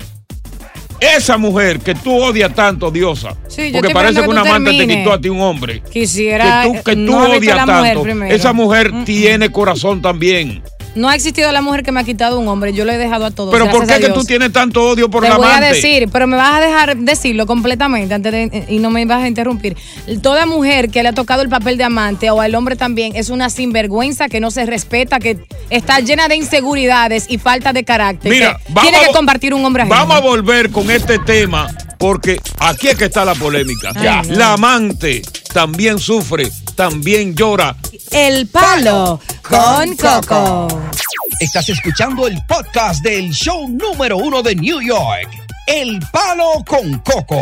esa mujer que tú odias tanto, diosa, Sí, yo porque parece que un que tú amante te quitó a ti un hombre. Quisiera. que tú, que tú odias mujer tanto. Esa mujer tiene corazón también. No ha existido la mujer que me ha quitado un hombre. Yo lo he dejado a todos. Pero ¿por qué que tú tienes tanto odio por Te la voy amante? a decir, pero me vas a dejar decirlo completamente antes de, y no me vas a interrumpir. Toda mujer que le ha tocado el papel de amante o al hombre también es una sinvergüenza que no se respeta, que está llena de inseguridades y falta de carácter. Mira, que tiene que compartir un hombre ajeno. Vamos a volver con este tema porque aquí es que está la polémica. Ya. no. La amante también sufre, también llora. El palo con coco. Estás escuchando el podcast del show número uno de New York, El Palo con Coco.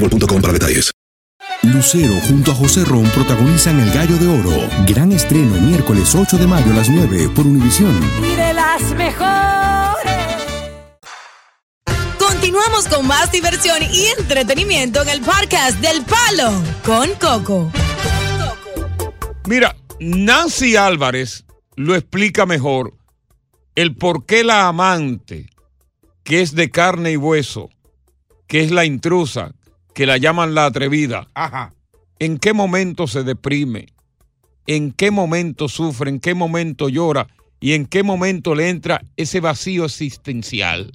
boostmobile.com para detalles. Lucero junto a José Ron protagonizan El Gallo de Oro. Gran estreno miércoles 8 de mayo a las 9 por Univisión. Y de las mejores. Continuamos con más diversión y entretenimiento en el podcast del Palo con Coco. Mira, Nancy Álvarez lo explica mejor el por qué la amante, que es de carne y hueso, que es la intrusa, que la llaman la atrevida, en qué momento se deprime, en qué momento sufre, en qué momento llora y en qué momento le entra ese vacío existencial.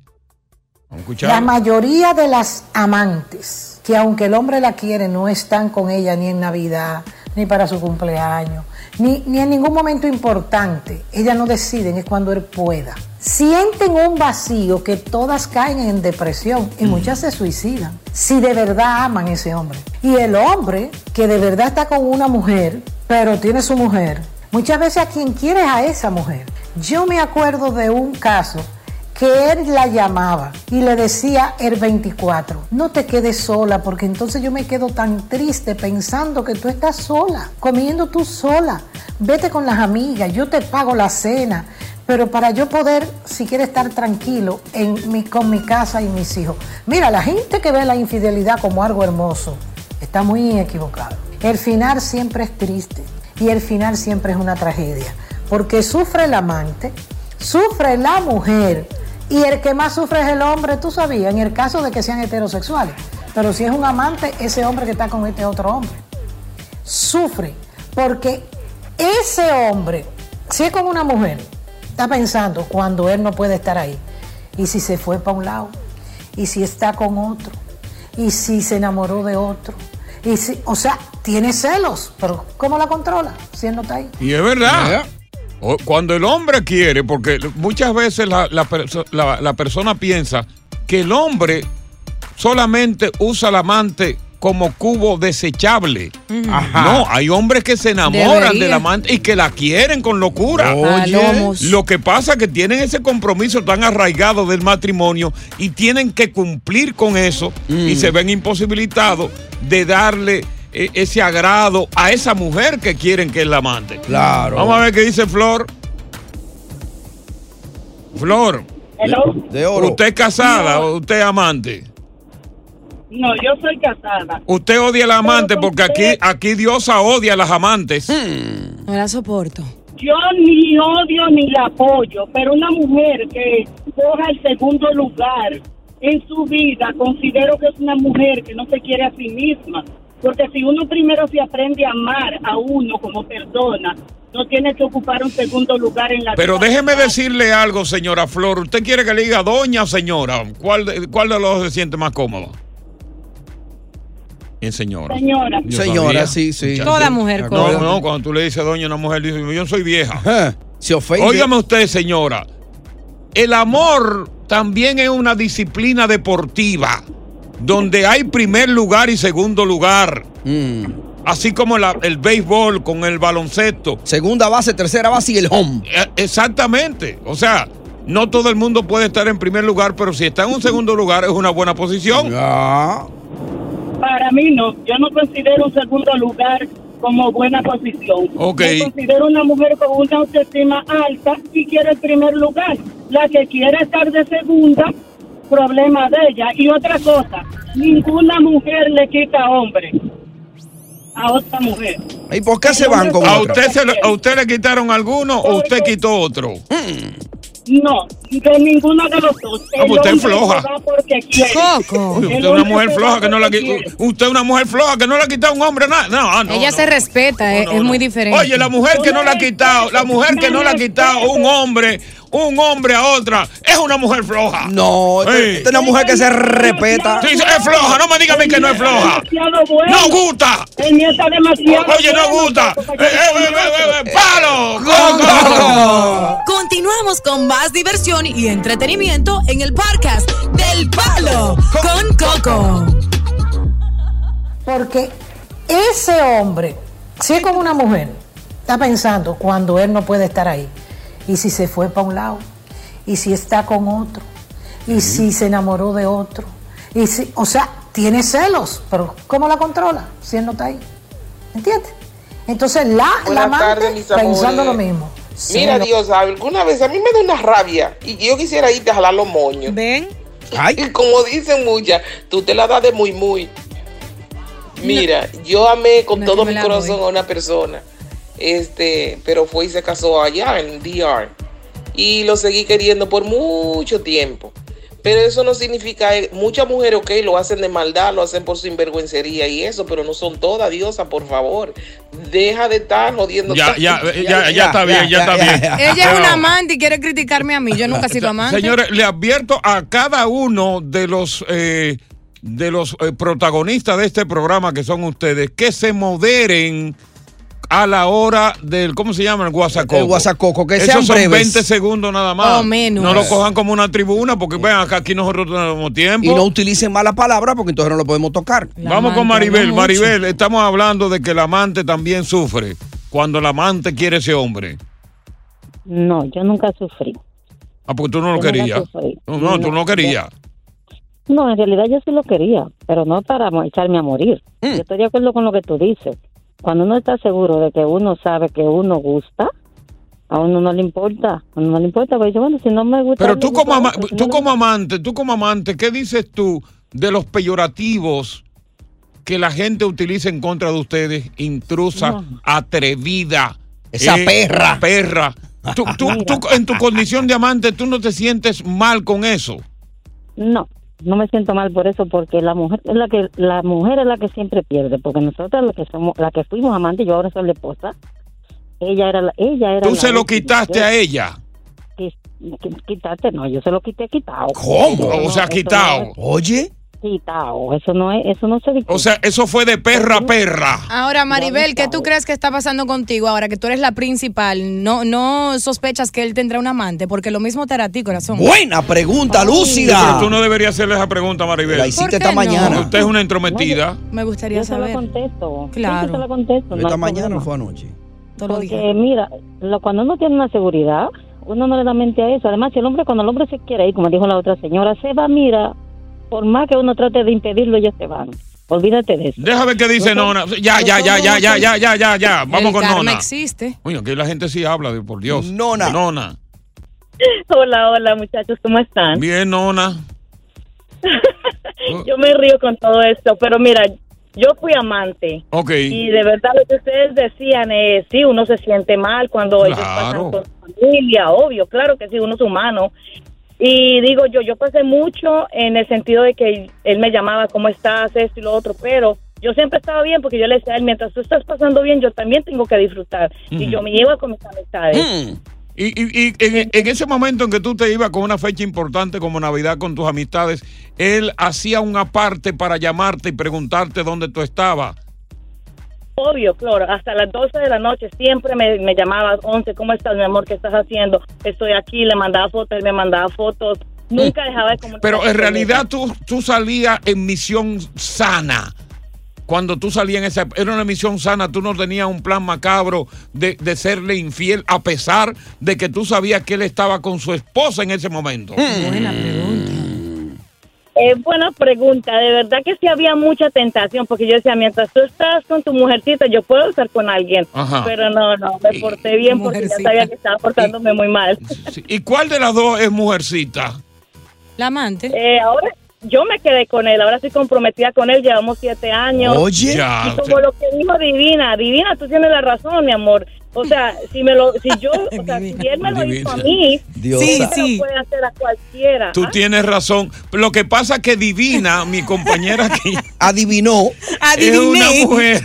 La mayoría de las amantes, que aunque el hombre la quiere, no están con ella ni en Navidad, ni para su cumpleaños, ni, ni en ningún momento importante. Ellas no deciden, es cuando él pueda. Sienten un vacío que todas caen en depresión y muchas se suicidan. Si de verdad aman a ese hombre. Y el hombre que de verdad está con una mujer, pero tiene su mujer, muchas veces a quien quiere es a esa mujer. Yo me acuerdo de un caso que él la llamaba y le decía el 24, no te quedes sola porque entonces yo me quedo tan triste pensando que tú estás sola, comiendo tú sola, vete con las amigas, yo te pago la cena, pero para yo poder, si quiere estar tranquilo en mi, con mi casa y mis hijos. Mira, la gente que ve la infidelidad como algo hermoso está muy equivocada. El final siempre es triste y el final siempre es una tragedia, porque sufre el amante, sufre la mujer y el que más sufre es el hombre, tú sabías, en el caso de que sean heterosexuales. Pero si es un amante, ese hombre que está con este otro hombre, sufre porque ese hombre, si es con una mujer, está pensando cuando él no puede estar ahí. Y si se fue para un lado, y si está con otro, y si se enamoró de otro. Y si, o sea, tiene celos, pero ¿cómo la controla si él no está ahí? Y es verdad. Cuando el hombre quiere, porque muchas veces la, la perso- la- la persona piensa que el hombre solamente usa al amante como cubo desechable. Ajá. No, hay hombres que se enamoran del amante y que la quieren con locura. Oye. Palomos. Lo que pasa es que tienen ese compromiso tan arraigado del matrimonio y tienen que cumplir con eso y Mm. se ven imposibilitados de darle ese agrado a esa mujer que quieren que es la amante. Claro. Vamos a ver qué dice Flor. Flor. De oro. ¿Usted es casada o usted es amante? No, yo soy casada. Usted odia al amante porque aquí, aquí Diosa odia a las amantes. No la soporto. Yo ni odio ni la apoyo, pero una mujer que coja el segundo lugar en su vida, considero que es una mujer que no se quiere a sí misma. Porque si uno primero se aprende a amar a uno como persona, no tiene que ocupar un segundo lugar en la Pero vida. déjeme decirle algo, señora Flor. ¿Usted quiere que le diga doña o señora? ¿Cuál de, cuál de los dos se siente más cómodo? En señora. Señora. Yo Señora, sabía. sí, sí. Toda mujer No, cómoda. no, cuando tú le dices doña a una mujer, dice, yo soy vieja. Ajá. <laughs> Se ofende. Óigame usted, señora. El amor también es una disciplina deportiva, donde hay primer lugar y segundo lugar. Mm. Así como la- el béisbol con el baloncesto. Segunda base, tercera base y el home. Eh, Exactamente. O sea, no todo el mundo puede estar en primer lugar, pero si está en un segundo lugar es una buena posición. Para mí no, yo no considero un segundo lugar como buena posición. Ok. Yo considero una mujer con una autoestima alta y quiere el primer lugar. La que quiere estar de segunda, problema de ella. Y otra cosa, ninguna mujer le quita a hombre a otra mujer. ¿Y por qué se van con ¿A otra? usted, se le, ¿A usted le quitaron alguno o usted quitó otro? No, de ninguno de los dos. Ah, pues usted es floja. porque quiere. Uy, usted es una mujer floja que no la porque usted es una mujer floja que no le ha quitado a un hombre nada. No, ah, no, Ella no. se respeta, es, es muy diferente. Oye, la mujer que no le ha quitado, la mujer que no le ha quitado un hombre, un hombre a otra, es una mujer floja. No, esta Sí. esta es una mujer que se respeta. Sí, es floja, no me diga a mí que no es floja. No gusta. El mío está demasiado Oye, no gusta. ¡Palo! ¡Coco! Continuamos con más diversión y entretenimiento en el podcast del Palo con Coco. Porque ese hombre, si es como una mujer, está pensando cuando él no puede estar ahí. Y si se fue para un lado. Y si está con otro. Y si se enamoró de otro. Y si, o sea, tiene celos. Pero ¿cómo la controla si él no está ahí? ¿Entiendes? Entonces la, la amante tardes, pensando lo mismo. Mira. Dios, alguna vez a mí me da una rabia y yo quisiera irte a jalar los moños. ¿Ven? Y como dicen muchas, tú te la das de muy, muy. Mira, yo amé con No, todo mi corazón a una persona, este, pero fue y se casó allá en DR. Y lo seguí queriendo por mucho tiempo. Pero eso no significa, eh, muchas mujeres, ok, lo hacen de maldad, lo hacen por sinvergüencería y eso, pero no son todas, diosa, por favor. Deja de estar jodiendo. Ya, ya, ya, ya está bien, ya está bien. Ella es una amante y quiere criticarme a mí. Yo nunca he sido amante. Señores, le advierto a cada uno de los eh, de los eh, protagonistas de este programa que son ustedes que se moderen a la hora del ¿cómo se llama? el guasacoco. El guasacoco, que Esos sean son breves. 20 segundos nada más. O menos. No lo cojan como una tribuna porque vean acá aquí nosotros tenemos tiempo. Y no utilicen malas palabras porque entonces no lo podemos tocar. Vamos con Maribel. Maribel, estamos hablando de que el amante también sufre cuando el amante quiere ese hombre. No, yo nunca sufrí. Ah, porque tú no lo Yo querías. No, no, tú no querías. No, en realidad yo sí lo quería, pero no para echarme a morir. Mm. Yo estoy de acuerdo con lo que tú dices. Cuando uno está seguro de que uno sabe que uno gusta, a uno no le importa. A uno no le importa, porque dice, bueno, si no me gusta. Pero tú gusta como, ama- tú no como amante, tú como amante, ¿qué dices tú de los peyorativos que la gente utiliza en contra de ustedes? Intrusa, atrevida. Esa perra. Perra. Tú, tú- <laughs> tú, en tu condición de amante, ¿tú no te sientes mal con eso? No, no me siento mal por eso, porque la mujer es la que la mujer es la que siempre pierde, porque nosotros la que somos, la que fuimos amantes, yo ahora soy la esposa. Ella era la, ella era. Tú la se lo quitaste a ella. qui- qui- Quitaste, no, yo se lo quité quitado. ¿Cómo? Eso O sea, quitado. no es- Oye. Quitado, eso no es, eso no se discute. O sea, eso fue de perra a perra. Ahora, Maribel, ¿qué tú crees que está pasando contigo ahora que tú eres la principal? No, no sospechas que él tendrá un amante, porque lo mismo te hará a ti, corazón. Buena pregunta, Pero lúcida. tú no deberías hacerle esa pregunta, Maribel. La hiciste ¿Por qué esta no? mañana. Usted es una entrometida. Me gustaría Yo se lo saber. contesto. Claro. Sí, yo se lo contesto. no Esta mañana problema. fue anoche. Porque mira, lo- cuando uno tiene una seguridad, uno no le da mente a eso. Además, si el hombre, cuando el hombre se quiere ir, como dijo la otra señora, se va, mira, por más que uno trate de impedirlo, ellos se van. Olvídate de eso. Déjame ver qué dice Nona. Ya, ya, ya, ya, ya, ya, ya, ya, ya. Vamos el con Nona. existe. Oye, aquí la gente sí habla, de por Dios. Nona. Nona. Hola, hola muchachos, ¿cómo están? Bien, Nona. <laughs> Yo me río con todo esto, pero mira, yo fui amante Ok. y de verdad lo que ustedes decían es, sí, uno se siente mal cuando ellos pasan Claro. con su familia, obvio, claro que sí, uno es humano. Y digo yo, yo pasé mucho en el sentido de que él me llamaba, ¿cómo estás? Esto y lo otro, pero yo siempre estaba bien porque yo le decía a él, mientras tú estás pasando bien, yo también tengo que disfrutar. Y yo me llevo con mis amistades. Mm. Y, y- y en, en ese momento en que tú te ibas con una fecha importante como Navidad con tus amistades, él hacía una parte para llamarte y preguntarte dónde tú estabas. Obvio, claro, hasta las 12 de la noche siempre me, me llamaba, 11, ¿cómo estás, mi amor? ¿Qué estás haciendo? Estoy aquí, le mandaba fotos, él me mandaba fotos. Nunca dejaba de comunicar. Pero en realidad tú, tú salías en misión sana. cuando tú salías en esa, era una emisión sana, tú no tenías un plan macabro de, de serle infiel a pesar de que tú sabías que él estaba con su esposa en ese momento. Buena pregunta. Es buena pregunta, de verdad que sí había mucha tentación, porque yo decía, mientras tú estás con tu mujercita, yo puedo estar con alguien, Ajá. pero no, no, me porté bien porque ya sabía que estaba portándome muy mal. ¿Y cuál de las dos es mujercita? La amante. Eh, ahora yo me quedé con él, ahora estoy comprometida con él, llevamos siete años. Oye. Ya, y como lo que dijo Divina, Divina, tú tienes la razón, mi amor. O sea, si me lo, si yo, o sea, si él me lo hizo a mí, Diosa. sí, Sí, sí, lo puede hacer a cualquiera. Tú ¿ah? tienes razón. Lo que pasa que Divina, mi compañera que adivinó, es una mujer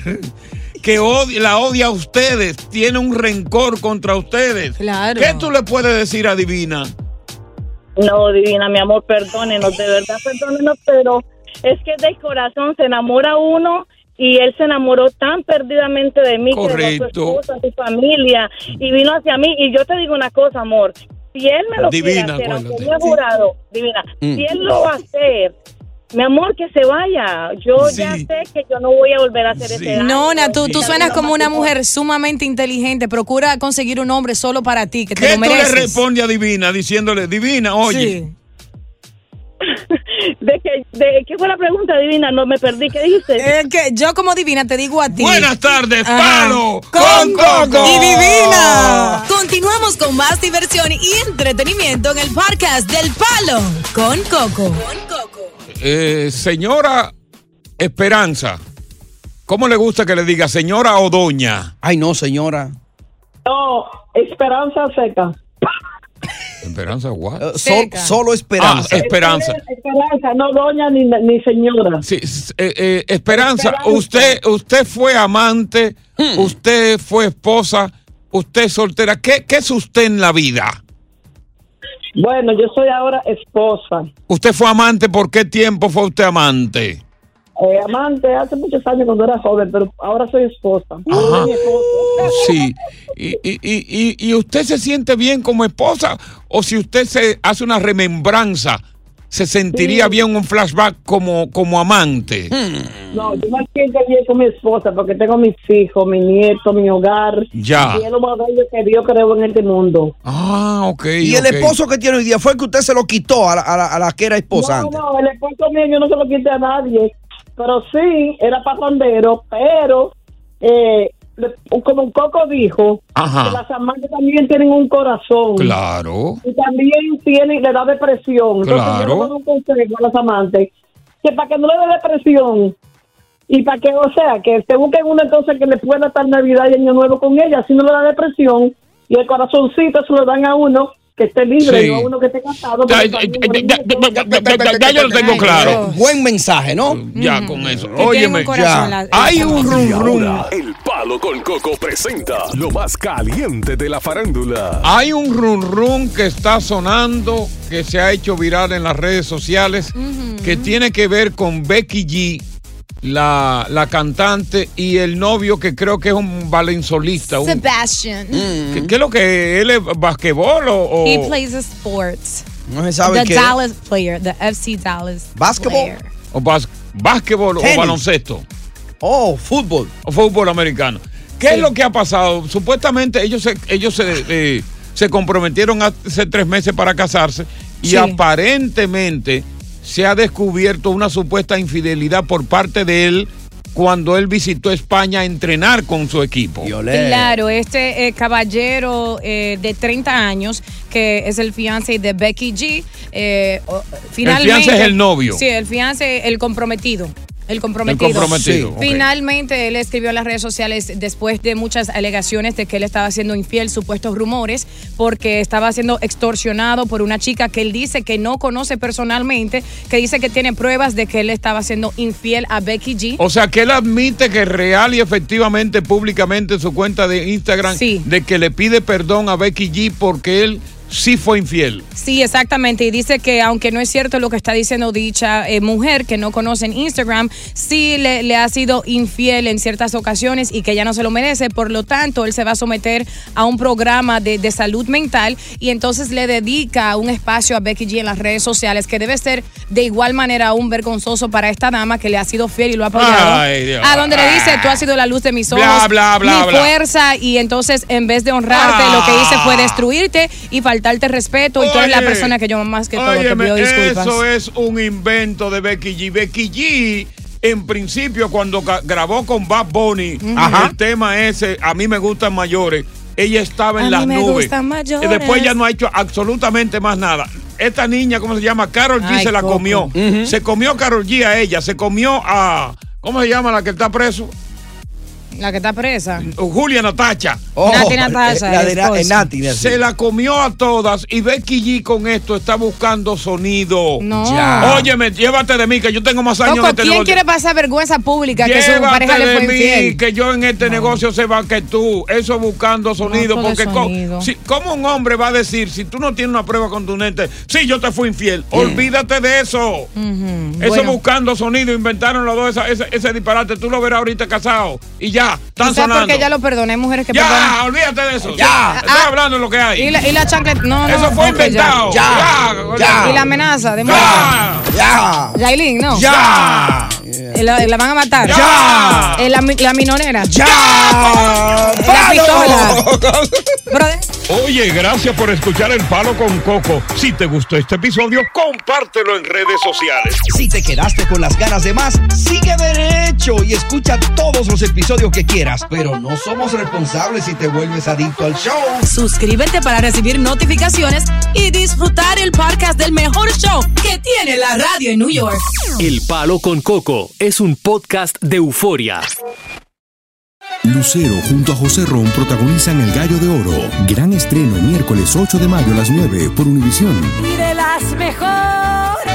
que odia- la odia a ustedes, tiene un rencor contra ustedes. Claro. ¿Qué tú le puedes decir a Divina? No, Divina, mi amor, perdónenos, de verdad, perdónenos, pero es que del corazón se enamora uno y él se enamoró tan perdidamente de mí, que dejó a Correcto. su esposa, a su familia y vino hacia mí. Y yo te digo una cosa, amor, si él me lo Divina, quiere hacer, aunque acuérdate. me ha jurado, Divina, Mm. si él lo va a hacer, mi amor, que se vaya. Yo ya sé que yo no voy a volver a hacer ese daño. Nona, tú, tú Sí. suenas como una mujer sumamente inteligente. Procura conseguir un hombre solo para ti, que te ¿Qué lo tú le mereces. respondes a Divina diciéndole, Divina, oye, <laughs> ¿De qué, de, ¿Qué fue la pregunta, Divina? No me perdí. ¿Qué dijiste? Es que yo como divina te digo a ti. Buenas tardes, palo con Coco y divina. Continuamos con más diversión y entretenimiento en el podcast del Palo con Coco. eh, señora Esperanza, ¿cómo le gusta que le diga señora o doña? Ay, no, señora. No, Esperanza Seca. Esperanza, what? Eh, sol- solo esperanza. Ah, Esperanza. Esperanza, no doña ni, ni señora. Sí, eh, eh, Esperanza, usted, usted fue amante, usted fue esposa, usted es soltera. ¿Qué, ¿Qué es usted en la vida? Bueno, yo soy ahora esposa. ¿Usted fue amante? ¿Por qué tiempo fue usted amante? Eh, amante hace muchos años cuando era joven, pero ahora soy esposa. Ajá. Mi esposo. Sí. Y, y, y, y- y usted se siente bien como esposa? ¿O si usted se hace una remembranza, se sentiría bien un flashback como, como amante? No, yo me siento bien con mi esposa porque tengo mis hijos, mi nieto, mi hogar. Ya. Y es lo más bello que Dios creó en este mundo. Ah, ok. Y el esposo que tiene hoy día fue que usted se lo quitó a la, a la- a la que era esposa No, antes. no, el esposo mío yo no se lo quité a nadie. Pero sí, era parrandero, pero eh, como un coco dijo, Ajá. que las amantes también tienen un corazón. Claro. Y también tienen, le da depresión. Entonces Claro. yo le doy un consejo a las amantes, que para que no le dé depresión, y para que, o sea, que se busquen uno entonces que le pueda estar Navidad y Año Nuevo con ella, si no le da depresión, y el corazoncito se lo dan a uno que esté libre, Sí. no a uno que esté casado. Ya, ya, ya, ya, ya, ya yo lo tengo claro. Buen mensaje, ¿no? Ya con eso. Óyeme, la- hay un rum rum. el Palo con Coco presenta lo más caliente de la farándula. Hay un run run que está sonando, que se ha hecho viral en las redes sociales, que tiene que ver con Becky G, la, la cantante, y el novio que creo que es un valensolista. un- Sebastian. ¿Qué, qué es lo que él es basquetbol o, o- He plays sports. No se sabe the qué. Dallas player, the FC Dallas. Basketball. player. o bas- básquetbol o baloncesto? Oh, fútbol. O fútbol americano. ¿Qué es lo que ha pasado? Supuestamente ellos se, ellos se, eh, se comprometieron hace tres meses para casarse y Sí. aparentemente se ha descubierto una supuesta infidelidad por parte de él cuando él visitó España a entrenar con su equipo. Claro, este eh, caballero eh, de 30 años, que es el fiance de Becky G, eh, o- finalmente... fiance es el novio. Sí, el fiance, el comprometido. El comprometido. El comprometido, Sí. Finalmente, él escribió en las redes sociales después de muchas alegaciones de que él estaba siendo infiel, supuestos rumores, porque estaba siendo extorsionado por una chica que él dice que no conoce personalmente, que dice que tiene pruebas de que él estaba siendo infiel a Becky G. O sea, que él admite que real y efectivamente, públicamente en su cuenta de Instagram, de que le pide perdón a Becky G porque él sí fue infiel. Sí, exactamente. Y dice que aunque no es cierto lo que está diciendo dicha eh, mujer que no conoce en Instagram, sí le, le ha sido infiel en ciertas ocasiones y que ella no se lo merece. Por lo tanto, él se va a someter a un programa de, de salud mental y entonces le dedica un espacio a Becky G en las redes sociales que debe ser de igual manera aún vergonzoso para esta dama que le ha sido fiel y lo ha apoyado. Ay, Dios. a donde le dice, tú has sido la luz de mis ojos, Bla, bla, bla, mi fuerza y entonces en vez de honrarte lo que hice fue destruirte y faltarte respeto y tú eres la persona que yo más que todo te Óyeme, pido disculpas. eso es un invento de Becky G. Becky G, en principio, cuando grabó con Bad Bunny Ajá. el tema ese, a mí me gustan mayores, ella estaba en A las mí me nubes. gustan mayores. Y después ya no ha hecho absolutamente más nada. Esta niña, ¿cómo se llama? Carol G Ay, se la Coco. comió. Se comió Carol G a ella, se comió a. ¿Cómo se llama la que está preso? La que está presa. Julia Natacha. Oh, Nati la de la- esposa. Nati. Se la comió a todas y Becky G con esto está buscando sonido. No. Ya. Óyeme, llévate de mí, que yo tengo más años Coco, en este ¿quién negocio. quiere pasar vergüenza pública que su Llévate pareja le de fue mí, infiel? que yo en este negocio se va que tú. Eso buscando sonido. de porque co- sonido. si- ¿cómo un hombre va a decir, si tú no tienes una prueba contundente, sí, yo te fui infiel? Olvídate de eso. Eso Bueno. buscando sonido, inventaron los dos esa- ese disparate. Tú lo verás ahorita casado. Y ya, están ¿Tú sabes por sonando. qué ya lo perdoné? Mujeres que Ya, perdonan. olvídate de eso. Ya. Estoy Ah. hablando de lo que hay. Y la, y la chancleta. No, no. Eso fue ok, ya. inventado. Ya, ya. Y la amenaza de Ya. Ya. Yailin, ¿no? Ya. Eh, La, la van a matar. Ya. Eh, La, la minonera. Ya. La pistola. Oye, gracias por escuchar El Palo con Coco. Si te gustó este episodio, compártelo en redes sociales. Si te quedaste con las ganas de más, sigue derecho y escucha todos los episodios que quieras. Pero no somos responsables si te vuelves adicto al show. Suscríbete para recibir notificaciones y disfrutar el podcast del mejor show que tiene la radio en New York. El Palo con Coco es un podcast de euforia. Lucero junto a José Ron protagonizan El Gallo de Oro. Gran estreno miércoles 8 de mayo a las 9 por Univisión. Y de las mejores.